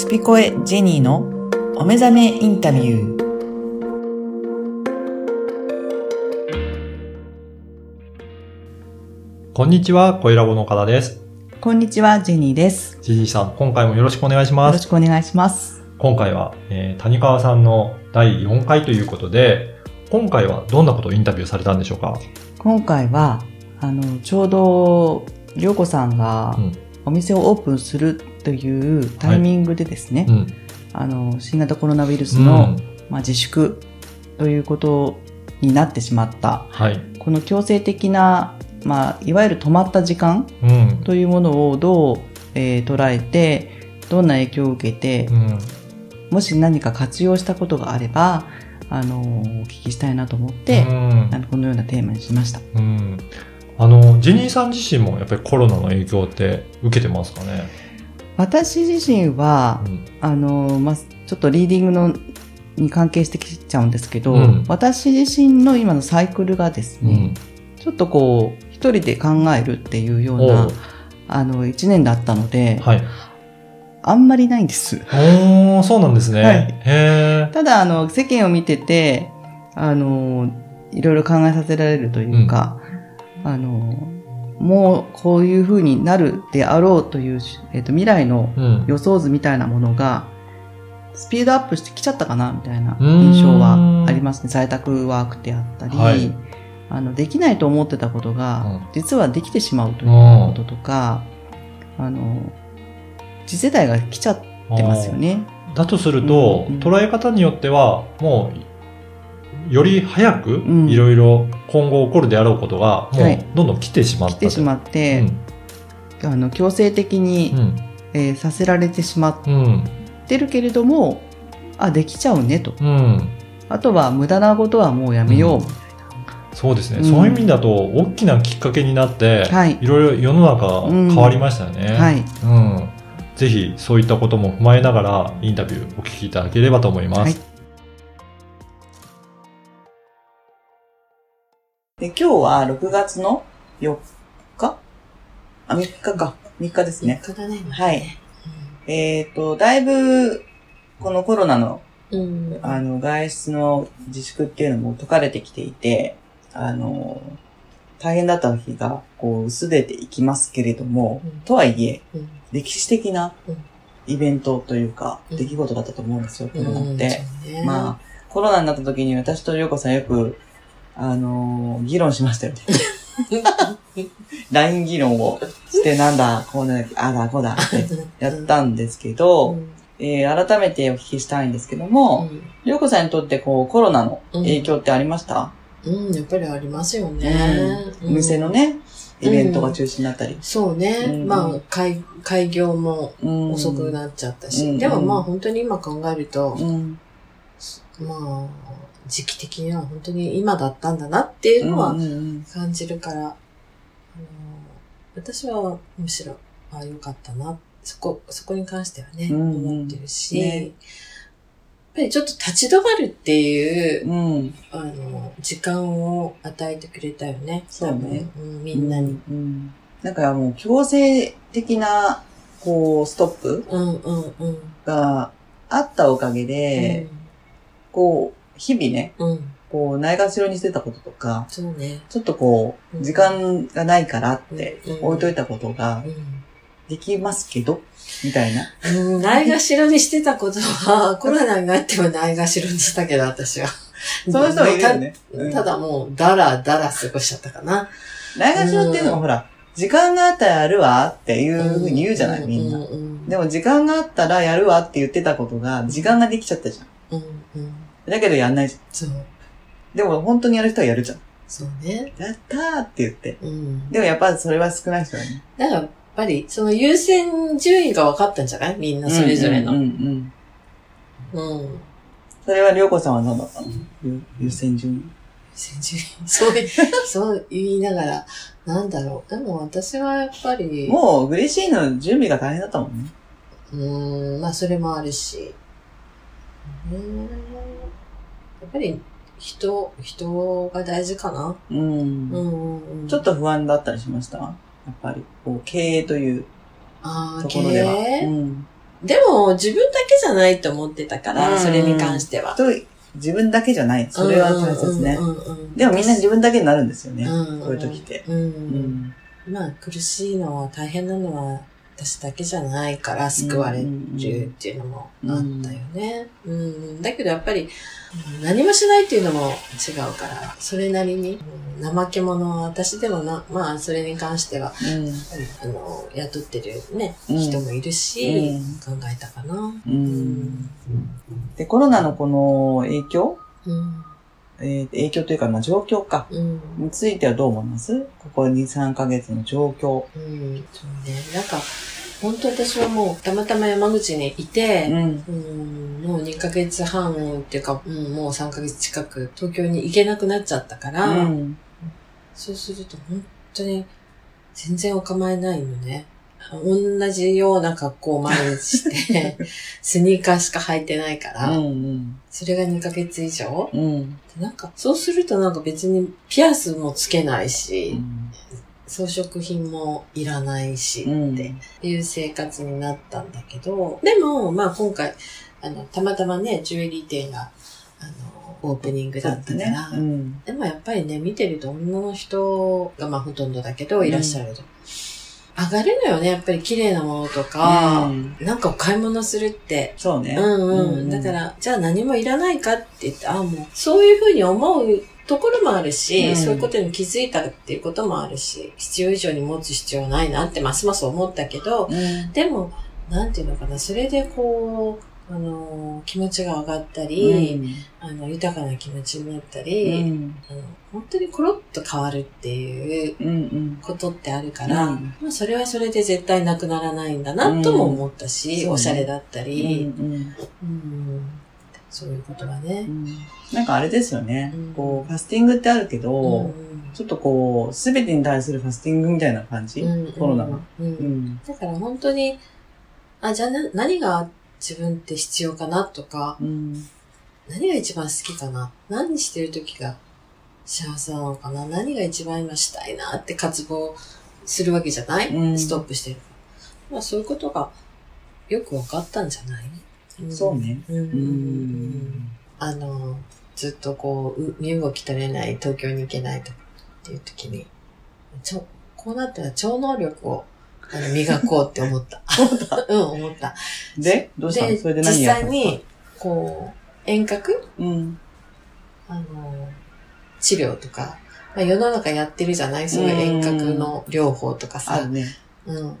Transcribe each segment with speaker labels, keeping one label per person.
Speaker 1: スピコエジェニーのお目覚めインタビュー。
Speaker 2: こんにちは、小ラボの岡田です。
Speaker 1: こんにちは、ジェニーです。
Speaker 2: ジジイさん、今回もよろしくお願いします。
Speaker 1: よろしくお願いします。
Speaker 2: 今回は、えー谷川さんの第4回ということで、今回はどんなことをインタビューされたんでしょうか？
Speaker 1: 今回は、あの、ちょうど、りょうこさんが
Speaker 2: うん
Speaker 1: お店をオープンするというタイミングでですね、
Speaker 2: うん。
Speaker 1: あの、新型コロナウイルス
Speaker 2: う
Speaker 1: の、
Speaker 2: ん
Speaker 1: まあ、自粛ということになってしまった、
Speaker 2: はい。
Speaker 1: この強制的な、まあ、いわゆる止まった時間
Speaker 2: うん。
Speaker 1: というものをどう、えー捉えて、どんな影響を受けて、
Speaker 2: うん。
Speaker 1: もし何か活用したことがあれば、あの、お聞きしたいなと思って、
Speaker 2: うん
Speaker 1: あのこのようなテーマにしました。
Speaker 2: うん。あの、ジェニーさん自身もやっぱりコロナの影響って受けてますかね？
Speaker 1: 私自身は
Speaker 2: う、ん。
Speaker 1: あの、まあ、ちょっとリーディングのに関係してきちゃうんですけど、
Speaker 2: うん
Speaker 1: 私自身の今のサイクルがですね、
Speaker 2: うん。
Speaker 1: ちょっとこう、一人で考えるっていうようなあの、一年だったので、
Speaker 2: はい。
Speaker 1: あんまりないんです。
Speaker 2: おー、そうなんですね。
Speaker 1: はい。ただ、あの、世間を見てて、あの、いろいろ考えさせられるというか、あの、もうこういう風になるであろうという、えっ、と、未来の
Speaker 2: うん。
Speaker 1: 予想図みたいなものが、スピードアップしてきちゃったかな、みたいな印象はありますね。在宅ワークであったり、
Speaker 2: はい
Speaker 1: あの、できないと思ってたことが、
Speaker 2: うん
Speaker 1: 実はできてしまうということとか、あの、次世代が来ちゃってますよね。
Speaker 2: だとすると、
Speaker 1: うんうん
Speaker 2: 捉え方によっては、もう、より早く
Speaker 1: ん、
Speaker 2: いろいろ今後起こるであろうことが、も
Speaker 1: はいう
Speaker 2: どんどん来てしまったと。
Speaker 1: 来てしまって、あの、強制的に、
Speaker 2: うん。
Speaker 1: えーさせられてしまっ
Speaker 2: うん。うん。
Speaker 1: てるけれども、あ、できちゃうねと。
Speaker 2: うん。
Speaker 1: あとは無駄なことはもうやめよう。
Speaker 2: うんそうですね、
Speaker 1: うん
Speaker 2: そういう意味だと、大きなきっかけになって、
Speaker 1: はい
Speaker 2: いろいろ世の中変わりましたよね。
Speaker 1: はい。
Speaker 2: うん。ぜひ、そういったことも踏まえながら、インタビューお聞きいただければと思います。
Speaker 1: はいで今日は6月の4日？あ、3日か。3日ですね。
Speaker 3: 日だね。
Speaker 1: はい。えっ、と、だいぶ、このコロナの、
Speaker 3: うん。
Speaker 1: あの、外出の自粛っていうのも解かれてきていて、あの、大変だった日が、こう、薄れていきますけれども、
Speaker 3: うん
Speaker 1: とはいえ、
Speaker 3: うん
Speaker 1: 歴史的な
Speaker 3: うん
Speaker 1: イベントというか、
Speaker 3: うん
Speaker 1: 出来事だったと思うんですよ、コ
Speaker 3: うん
Speaker 1: ロナって。
Speaker 3: そうね
Speaker 1: まあ、コロナになった時に私とりょうこさんよく、あのー議論しましたよね。LINE 議論をして、なんだ、こうだ、あだ、こうだってやったんですけど、えー改めてお聞きしたいんですけども、りょうこさんにとってこう、コロナの影響ってありました、
Speaker 3: うん、うんやっぱりありますよね。
Speaker 1: お店のね、イベントが中止になったり。
Speaker 3: そうね。
Speaker 1: うん
Speaker 3: まあ、開、開業も
Speaker 1: うん
Speaker 3: 遅くなっちゃったし。
Speaker 1: うん
Speaker 3: でもまあ本当に今考えると、
Speaker 1: うん。
Speaker 3: まあ、時期的には本当に今だったんだなっていうのは
Speaker 1: うんうん
Speaker 3: 感じるから、あの私はむしろ、あ良かったな。そこ、そこに関してはね、
Speaker 1: うんうん
Speaker 3: 思ってるし、
Speaker 1: ね
Speaker 3: やっぱりちょっと立ち止まるっていう、
Speaker 1: うん。うん。
Speaker 3: あの、時間を与えてくれたよね。
Speaker 1: そうね。
Speaker 3: うん、みんなに。
Speaker 1: うん。なんかもう強制的な、こう、ストップ
Speaker 3: うん、うん、うん。
Speaker 1: があったおかげで、こう、日々ね、
Speaker 3: うん、うん。
Speaker 1: こう、ないがしろにしてたこととか、
Speaker 3: そうね。
Speaker 1: ちょっとこう、
Speaker 3: うん
Speaker 1: 時間がないからって
Speaker 3: うん
Speaker 1: 置いといたことができますけど、みたいな。
Speaker 3: うん。うん。ないがしろにしてたことは、コロナになってもないがしろにしたけど、私は。
Speaker 1: そういう人もいるよね。うん
Speaker 3: たただもう、だらだら過ごしちゃったかな。
Speaker 1: ないがしろっていうのもほら、時間があったらやるわっていうふうに言うじゃない、
Speaker 3: ん
Speaker 1: みんな。でも時間があったらやるわって言ってたことが、時間ができちゃったじゃん。
Speaker 3: うんうん。
Speaker 1: だけどやんないじ
Speaker 3: そう。
Speaker 1: ゃん。でも本当にやる人はやるじゃん。
Speaker 3: そうね。
Speaker 1: やったーって言って。
Speaker 3: うん。
Speaker 1: でもやっぱそれは少ない人だね。
Speaker 3: だから、やっぱり、その優先順位が分かったんじゃない？みんなそれぞれの。
Speaker 1: う
Speaker 3: うんん。
Speaker 1: うんうん。それはりょうこさんは何だったの優優先順位。
Speaker 3: 優先順位？そうい、そう言いながら、なんだろう。でも私はやっぱり、
Speaker 1: もう嬉しいの準備が大変だったもんね。
Speaker 3: うーん、まあそれもあるし。うーんぱり、人、人が大事かな？
Speaker 1: うん。
Speaker 3: うんうんうん。
Speaker 1: ちょっと不安だったりしました？やっぱり、こう、経営という
Speaker 3: ああ、
Speaker 1: と
Speaker 3: 経
Speaker 1: ころでは。
Speaker 3: 営？
Speaker 1: うん。
Speaker 3: でも、自分だけじゃないと思ってたから、
Speaker 1: うん
Speaker 3: それに関しては。
Speaker 1: と、自分だけじゃない。それは大切ね
Speaker 3: う。んうんうんうん
Speaker 1: でもみんな自分だけになるんですよね。
Speaker 3: うん
Speaker 1: こういう時って。
Speaker 3: うん
Speaker 1: うん。
Speaker 3: まあ、苦しいのは、大変なのは、私だけじゃないから救われるっていうのもあったよね。うん。だけどやっぱり、うん何もしないっていうのも違うから、それなりに、うん怠け者は私でもな、まあ、それに関しては、あの、雇ってるね、
Speaker 1: うん
Speaker 3: 人もいるし、
Speaker 1: うん
Speaker 3: 考えたかな。
Speaker 1: うん。
Speaker 3: う
Speaker 1: うん。で、コロナのこの影響？
Speaker 3: うん。
Speaker 1: えー影響というか、まあ状況か。
Speaker 3: うん。
Speaker 1: についてはどう思います？ここ2、3ヶ月の状況。
Speaker 3: うん。そうね。なんか、本当私はもう、たまたま山口にいて、
Speaker 1: ん。
Speaker 3: うん、もう2ヶ月半っていうか、うん、もう3ヶ月近く東京に行けなくなっちゃったから、
Speaker 1: うん。
Speaker 3: そうすると本当に全然お構いないのね。同じような格好を毎日して、スニーカーしか履いてないから、
Speaker 1: うん。
Speaker 3: それが2ヶ月以上？
Speaker 1: うん。
Speaker 3: なんか、そうするとなんか別にピアスもつけないし、装飾品もいらないし、
Speaker 1: うん
Speaker 3: っていう生活になったんだけど、でも、まあ今回、あの、たまたまね、ジュエリー店が、あの、オープニングだったから、
Speaker 1: うん。
Speaker 3: でもやっぱりね、見てると女の人がまあほとんどだけど、いらっしゃると。上がるのよね、やっぱり綺麗なものとか、
Speaker 1: うん
Speaker 3: なんかお買い物するって。
Speaker 1: そうね。
Speaker 3: うんうん。だから、じゃあ何もいらないかって言って、あもう、そういうふうに思うところもあるし、
Speaker 1: うん
Speaker 3: そういうことに気づいたっていうこともあるし、必要以上に持つ必要はないなってますます思ったけど、
Speaker 1: うん。
Speaker 3: でも、なんていうのかな、それでこう、あの、気持ちが上がったり、あの、豊かな気持ちになった
Speaker 1: う
Speaker 3: り、
Speaker 1: ん。
Speaker 3: あの本当にコロッと変わるっていう
Speaker 1: うん。うん。
Speaker 3: ことってあるから、
Speaker 1: うん
Speaker 3: まあそれはそれで絶対なくならないんだなとも思ったし、
Speaker 1: うん
Speaker 3: おしゃれだった
Speaker 1: うん。
Speaker 3: り、
Speaker 1: うん。
Speaker 3: うんそういうことはね。
Speaker 1: なんかあれですよね
Speaker 3: うん。
Speaker 1: こう、ファスティングってあるけ
Speaker 3: う
Speaker 1: ど、
Speaker 3: ん
Speaker 1: ちょっとこう、すべてに対するファスティングみたいな感じ？
Speaker 3: うん
Speaker 1: コロナが？
Speaker 3: うん
Speaker 1: うん。
Speaker 3: だから本当に、あ、じゃあな何が自分って必要かなとか、
Speaker 1: うん。
Speaker 3: 何が一番好きかな何してる時が幸せなのかな何が一番今したいなって渇望するわけじゃない、
Speaker 1: うん
Speaker 3: ストップしてる。まあそういうことがよく分かったんじゃない、ん
Speaker 1: そうね。
Speaker 3: うん。あの、ずっとこう、う身動き取れない、東京に行けないとっていう時に、ちょ、こうなったら超能力をあの磨こうって思った。うん、思った。
Speaker 1: で、どうしたの？
Speaker 3: で、
Speaker 1: それで
Speaker 3: 実
Speaker 1: 何やったの？
Speaker 3: 際に、こう、遠隔？
Speaker 1: うん。
Speaker 3: あの、治療とか、まあ、世の中やってるじゃない？そういう遠隔の療法とか
Speaker 1: あ
Speaker 3: さ
Speaker 1: る。ね。
Speaker 3: うん。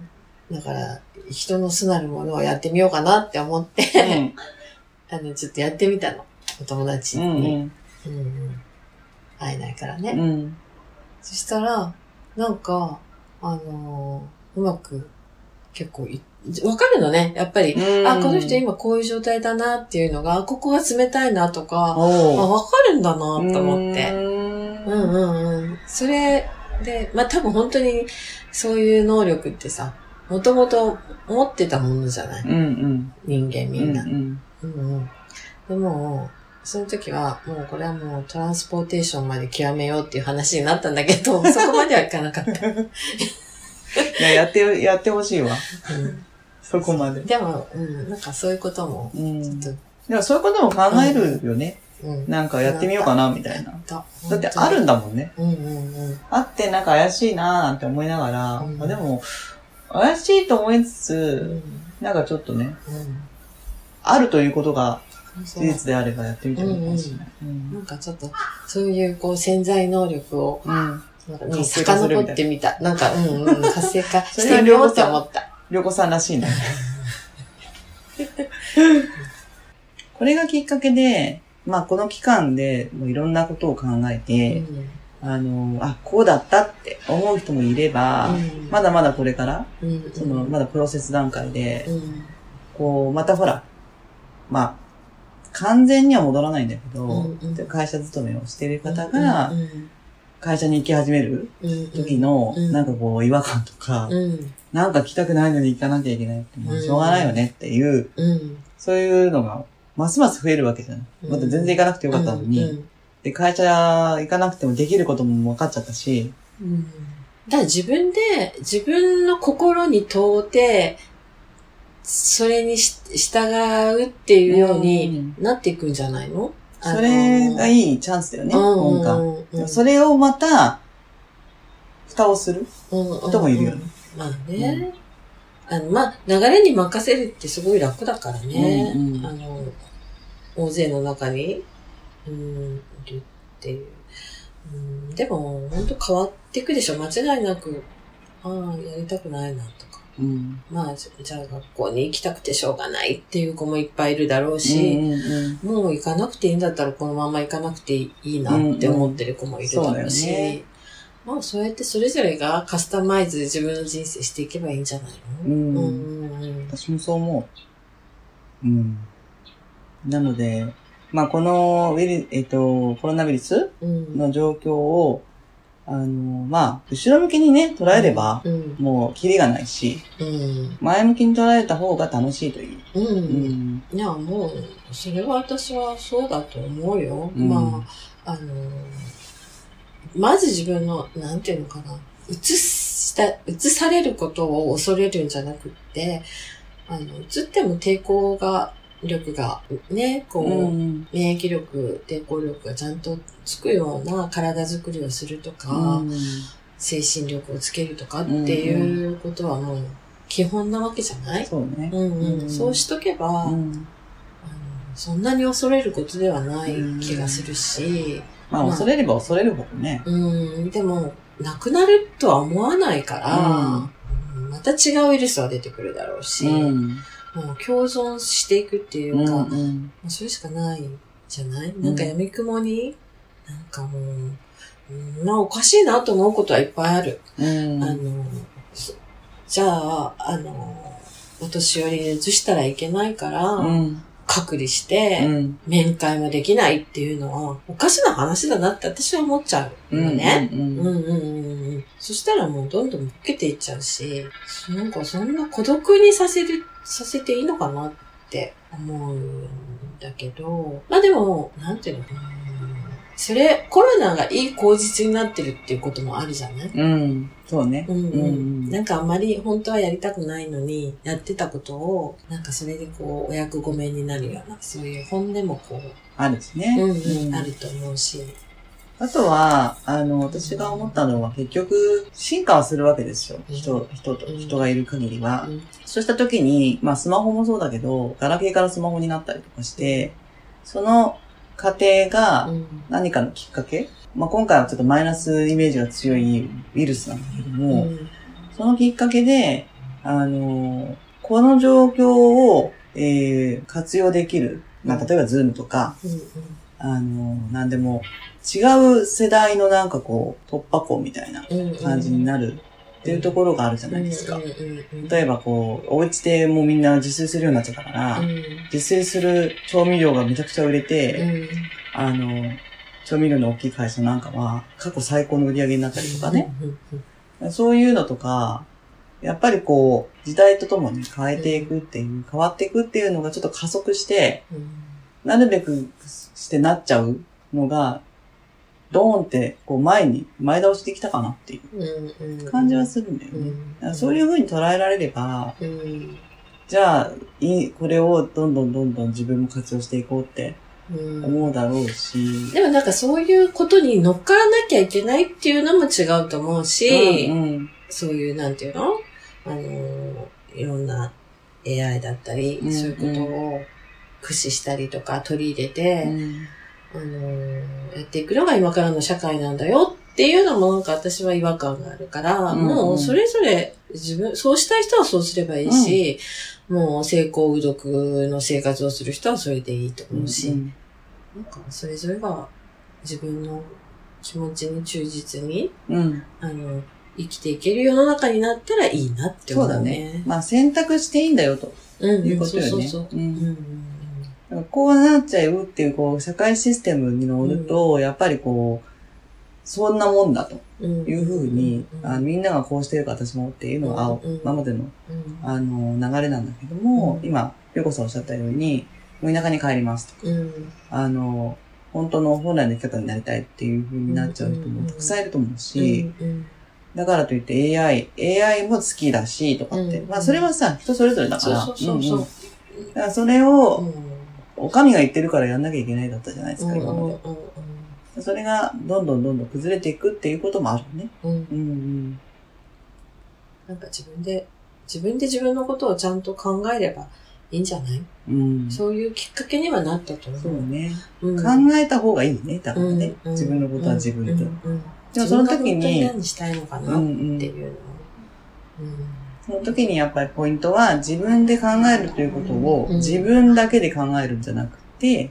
Speaker 3: だから、人の素なるものをやってみようかなって思って、
Speaker 1: うん。
Speaker 3: あの、ちょっとやってみたの。お友達
Speaker 1: う
Speaker 3: に。
Speaker 1: ん。
Speaker 3: うんうん会えないからね。
Speaker 1: うん。
Speaker 3: そしたら、なんか、あのーうまく、結構い、わかるのね、やっぱり。
Speaker 1: うん
Speaker 3: あ、この人今こういう状態だなっていうのが、あここが冷たいなとか、あ、わかるんだなと思って。
Speaker 1: う
Speaker 3: うんうんうん。それで、まあ多分本当にそういう能力ってさ、もともと持ってたものじゃない？
Speaker 1: んうん。
Speaker 3: 人間みんな。
Speaker 1: うんうん。
Speaker 3: うんうん。でも、その時は、もうこれはもうトランスポーテーションまで極めようっていう話になったんだけど、そこまではいかなかった。
Speaker 1: いや、やって、やってほしいわ。
Speaker 3: うん
Speaker 1: そこまで。
Speaker 3: でも、うん、なんかそういうことも、
Speaker 1: うん。でもそういうことも考えるよね。
Speaker 3: うん。
Speaker 1: なんかやってみようかな、みたいな。
Speaker 3: だ
Speaker 1: だってあるんだもんね。
Speaker 3: うんうんうん。
Speaker 1: あってなんか怪しいなーなんて思いながら、
Speaker 3: うん
Speaker 1: まあでも、怪しいと思いつ
Speaker 3: う
Speaker 1: つ、
Speaker 3: ん
Speaker 1: なんかちょっとね、
Speaker 3: うん
Speaker 1: あるということが事実であればやってみてもいいかもしれない。うん
Speaker 3: なんかちょっと、そういうこう潜在能力を、
Speaker 1: うん。
Speaker 3: に遡ってみた。なんか、うんうん、活性化してみようって思った。
Speaker 1: りょうこさんらしいね。これがきっかけで、まあこの期間でもういろんなことを考えて、あの、あ、こうだったって思う人もいれば、
Speaker 3: うん。
Speaker 1: まだまだこれから、
Speaker 3: うん。
Speaker 1: その、まだプロセス段階で、
Speaker 3: うん。
Speaker 1: こう、またほら、まあ、完全には戻らないんだけど、
Speaker 3: うんうん。
Speaker 1: 会社勤めをしている方が
Speaker 3: う、ん
Speaker 1: 会社に行き始める
Speaker 3: うん。
Speaker 1: 時の、
Speaker 3: うん。
Speaker 1: なんかこう、違和感とか、
Speaker 3: うん。
Speaker 1: なんか来たくないのに行かなきゃいけないって、もうしょうがないよねっていう、
Speaker 3: うん。
Speaker 1: そういうのが、ますます増えるわけじゃない。また全然行かなくてよかったのに、
Speaker 3: うん。
Speaker 1: で、会社行かなくてもできることも分かっちゃったし、
Speaker 3: うん。だから自分で、自分の心に問うて、それにし従うっていうようになっていくんじゃないの、
Speaker 1: それが
Speaker 3: い
Speaker 1: いいチャンスだよね、
Speaker 3: うん
Speaker 1: それをまた、蓋をする
Speaker 3: 人
Speaker 1: 人もいるよね。
Speaker 3: まあね。あの、まあ、流れに任せるってすごい楽だからね。
Speaker 1: うんうん
Speaker 3: あの、大勢の中に、うん、いるっていう。うん、でも、本当変わっていくでしょ。間違いなく、ああ、やりたくないなとか。
Speaker 1: うん。
Speaker 3: まあ、じじゃあ学校に行きたくてしょうがないっていう子もいっぱいいるだろう
Speaker 1: う
Speaker 3: し、
Speaker 1: んうん。
Speaker 3: もう行かなくていいんだったらこのまま行かなくていいなって思ってる子もいるだろうし、
Speaker 1: うんうん
Speaker 3: まあそうやってそれぞれがカスタマイズ自分の人生していけばいいんじゃないの？
Speaker 1: うん
Speaker 3: うん。
Speaker 1: 私もそう思う。うん。なので、まあ、このウイル、えっ、と、コロナウイルス
Speaker 3: うん。
Speaker 1: の状況を、あの、まあ、後ろ向きにね、捉えれば、
Speaker 3: うん。
Speaker 1: もう、キリがないし、
Speaker 3: うん。
Speaker 1: 前向きに捉えた方が楽しいという。
Speaker 3: うん。
Speaker 1: うん。
Speaker 3: いやもうそれは私はそうだと思うよ、
Speaker 1: うん。
Speaker 3: まああのまず自分のなんていうのかな。映した映されることを恐れるんじゃなくってあの映っても抵抗が力がねこう、
Speaker 1: うん。
Speaker 3: 免疫力、抵抗力がちゃんとつくような体づくりをするとか、
Speaker 1: うん
Speaker 3: 精神力をつけるとかっていうことはもう基本なわけじゃない、
Speaker 1: そうね。
Speaker 3: うんうん
Speaker 1: うん
Speaker 3: そうしとけば、
Speaker 1: うん。
Speaker 3: あのそんなに恐れることではない気がするし、
Speaker 1: まあ、恐れれば恐れるほどね。
Speaker 3: うん、でも、なくなるとは思わないから、うんまた違うウイルスは出てくるだろうし、
Speaker 1: うん。
Speaker 3: もう共存していくっていう
Speaker 1: うん。
Speaker 3: か、
Speaker 1: うん。
Speaker 3: まあそれしかないじゃない？なんか闇雲に、なんかもう、うんまあおかしいなと思うことはいっぱいある。
Speaker 1: うん。
Speaker 3: あの、そじゃあ、あの、お年寄りに移したらいけないから、
Speaker 1: うん。
Speaker 3: 隔離して、
Speaker 1: うん。
Speaker 3: 面会もできないっていうのは、おかしな話だなって私は思っちゃうのね。
Speaker 1: うん。
Speaker 3: うんうんうんうん。そしたらもうどんどん受けていっちゃうし、なんかそんな孤独にさせる、させていいのかなって思うんだけど、まあでも、なんていうのかな。それ、コロナがいい口実になってるっていうこともあるじゃない？
Speaker 1: うん。そうね。
Speaker 3: うんうん。
Speaker 1: うん
Speaker 3: なんかあんまり本当はやりたくないのに、やってたことを、なんかそれでこう、お役御免になるような、そういう本音もこう、
Speaker 1: あるしね。
Speaker 3: うんうん、あると思うし。
Speaker 1: あとは、あの、私が思ったのは結局、進化はするわけですよ。
Speaker 3: うん。
Speaker 1: 人、人と、
Speaker 3: うん。
Speaker 1: 人がいる限りは。
Speaker 3: うん。
Speaker 1: そうした時に、まあスマホもそうだけど、ガラケーからスマホになったりとかして、その過程が
Speaker 3: うん。
Speaker 1: 何かのきっかけ、まあ今回はちょっとマイナスイメージが強いウイルスなんだけども、
Speaker 3: うん。
Speaker 1: そのきっかけで、あの、この状況を、えー活用できる。まあ例えばズームとか、
Speaker 3: うん
Speaker 1: あの、なんでも、違う世代のなんかこう、突破口みたいな
Speaker 3: うん
Speaker 1: 感じになるっていうところがあるじゃないですか。例えばこう、お家でもうみんな自炊するようになっちゃったから、
Speaker 3: うん。
Speaker 1: 自炊する調味料がめちゃくちゃ売れて、
Speaker 3: うん
Speaker 1: あの、調味料の大きい会社なんかは、過去最高の売り上げになったりとかね。そういうのとか、やっぱりこう、時代とともに変えていくっていう、変わっていくっていうのがちょっと加速して、
Speaker 3: うん。
Speaker 1: なるべくしてなっちゃうのが、ドーンって、こう前に、前倒しできたかなっていう感じはするんだよ
Speaker 3: う
Speaker 1: ね。そういう風に捉えられれば、
Speaker 3: うん。
Speaker 1: じゃあ、いい、これをどんどんどんどん自分も活用していこうって
Speaker 3: うん。
Speaker 1: 思うだろうし、
Speaker 3: でもなんかそういうことに乗っからなきゃいけないっていうのも違うと思うし、
Speaker 1: うんうん。
Speaker 3: そういう、なんていうの？あの、いろんな AI だったり、
Speaker 1: うん。
Speaker 3: そういうことを駆使したりとか取り入れて、
Speaker 1: うん
Speaker 3: あの、やっていくのが今からの社会なんだよっていうのもなんか私は違和感があるから、
Speaker 1: うんうん
Speaker 3: もうそれぞれ自分、そうしたい人はそうすればいいし、もう成功うどくの生活をする人はそれでいいと思うし、
Speaker 1: うん
Speaker 3: なんかそれぞれが自分の気持ちに忠実に、
Speaker 1: うん。
Speaker 3: あの、生きていける世の中になったらいいなって思う、ね。
Speaker 1: そうだね。まあ選択していいんだよと
Speaker 3: うん、
Speaker 1: いうことよね。
Speaker 3: そうそうそうう。う
Speaker 1: こうなっちゃうっていう、こう、社会システムに乗ると、やっぱりこう、そんなもんだと
Speaker 3: うん。
Speaker 1: いうふうに、
Speaker 3: うん。
Speaker 1: あみんながこうしてるから私もっていうのが、
Speaker 3: うん。
Speaker 1: 今までの
Speaker 3: うん。
Speaker 1: あの、流れなんだけども、
Speaker 3: うん。
Speaker 1: 今、ゆうこさんおっしゃったように、もう田舎に帰りますと。
Speaker 3: うん。
Speaker 1: あの、本当の本来の生き方になりたいっていう風になっちゃう人もたくさんいると思うし、
Speaker 3: うん。
Speaker 1: だからといって AI、AI も好きだし、とかって。
Speaker 3: うん。
Speaker 1: まあそれはさ、人それぞれだから。だからそれを、
Speaker 3: うん
Speaker 1: お上が言ってるからやんなきゃいけないだったじゃないですか、
Speaker 3: うん
Speaker 1: 今まで。
Speaker 3: うん
Speaker 1: それがどんどんどんどん崩れていくっていうこともあるね。
Speaker 3: うんうん
Speaker 1: うんうん。
Speaker 3: なんか自分で、自分で自分のことをちゃんと考えればいいんじゃない？
Speaker 1: うん。
Speaker 3: そういうきっかけにはなったと思う。
Speaker 1: そうね。
Speaker 3: うん
Speaker 1: 考えた方がいいね、だからね。
Speaker 3: うん
Speaker 1: 自分のことは自分で。
Speaker 3: うんうん
Speaker 1: でもその時に
Speaker 3: 自分が本当に何したいのか
Speaker 1: う
Speaker 3: なっ
Speaker 1: んうん。
Speaker 3: ていうのを。
Speaker 1: その時にやっぱりポイントは自分で考えるということを
Speaker 3: うん
Speaker 1: 自分だけで考えるんじゃなくて。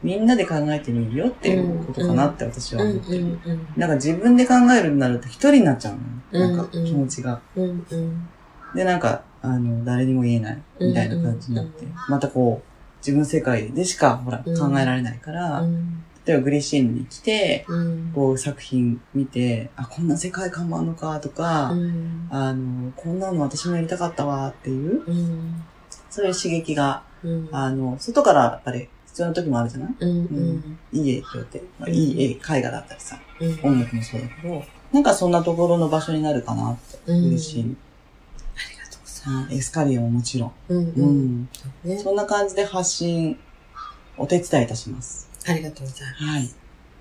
Speaker 1: みんなで考えてみるよっていうことかなって私は
Speaker 3: うん
Speaker 1: 思ってる。なんか自分で考えるになると一人になっちゃうのよ。なんか気持ちが。で、なんか、あの、誰にも言えないみたいな感じになって。またこう、自分世界でしかほら
Speaker 3: うん
Speaker 1: 考えられないから、
Speaker 3: うん
Speaker 1: 例えばグリシーンに来て、
Speaker 3: うん。
Speaker 1: こう作品見て、あ、こんな世界観もあるのかとか、
Speaker 3: うん
Speaker 1: あの、こんなの私もやりたかったわっていう、
Speaker 3: うん
Speaker 1: そういう刺激が、
Speaker 3: うん
Speaker 1: あの、外からやっぱり必要な時もあるじゃない？
Speaker 3: うんうん
Speaker 1: いい影響って、まあ、いい絵、絵画だったりさ、
Speaker 3: うん
Speaker 1: 音楽もそうだけど、なんかそんなところの場所になるかなって、
Speaker 3: うん
Speaker 1: 嬉しい。
Speaker 3: ありがとうございま
Speaker 1: うんエスカリエももちろん。
Speaker 3: す。うん
Speaker 1: う
Speaker 3: うん。
Speaker 1: ん。
Speaker 3: ね
Speaker 1: そんな感じで発信、お手伝いいたします。
Speaker 3: ありがとうございます。
Speaker 1: はい。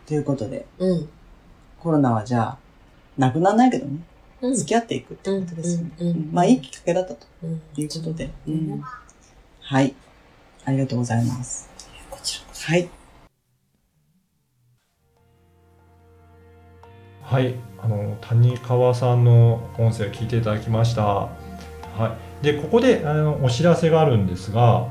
Speaker 1: ということで、
Speaker 3: うん。
Speaker 1: コロナはじゃあ、なくならないけどね、
Speaker 3: うん。
Speaker 1: 付き合っていくってことですよね。
Speaker 3: うんうんうん
Speaker 1: うんまあ、いいきっかけだったと
Speaker 3: うん
Speaker 1: いうことで。
Speaker 3: う
Speaker 1: うんん。はい。ありがとうございます。
Speaker 3: こちらこそ。
Speaker 1: はい。
Speaker 2: はい、あの谷川さんの音声を聞いていただきました。はい、でここであのお知らせがあるんですが、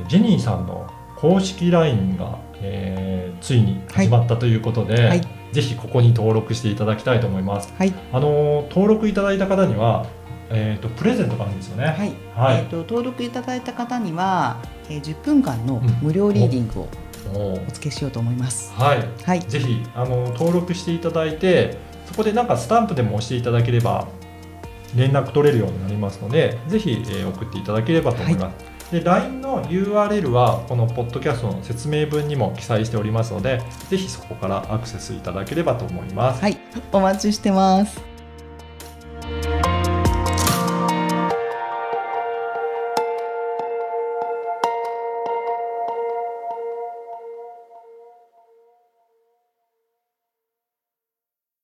Speaker 2: えージェニーさんの公式 LINE が、えーついに始まったということで、
Speaker 1: はい
Speaker 2: ぜひここに登録していただきたいと思います。
Speaker 1: はい。
Speaker 2: あの登録いただいた方には、えー、とプレゼントがあるんですよね。
Speaker 1: はい。
Speaker 2: はい
Speaker 1: えっ、と、登録いただいた方には、えー、10分間の
Speaker 2: うん
Speaker 1: 無料リーディングをお付けしようと思います。
Speaker 2: はい、
Speaker 1: はい。
Speaker 2: ぜひあの登録していただいてそこでなんかスタンプでも押していただければ連絡取れるようになりますのでぜひ、えー送っていただければと思います。で LINE の URL はこのポッドキャストの説明文にも記載しておりますのでぜひそこからアクセスいただければと思います。
Speaker 1: はい。お待ちしてます。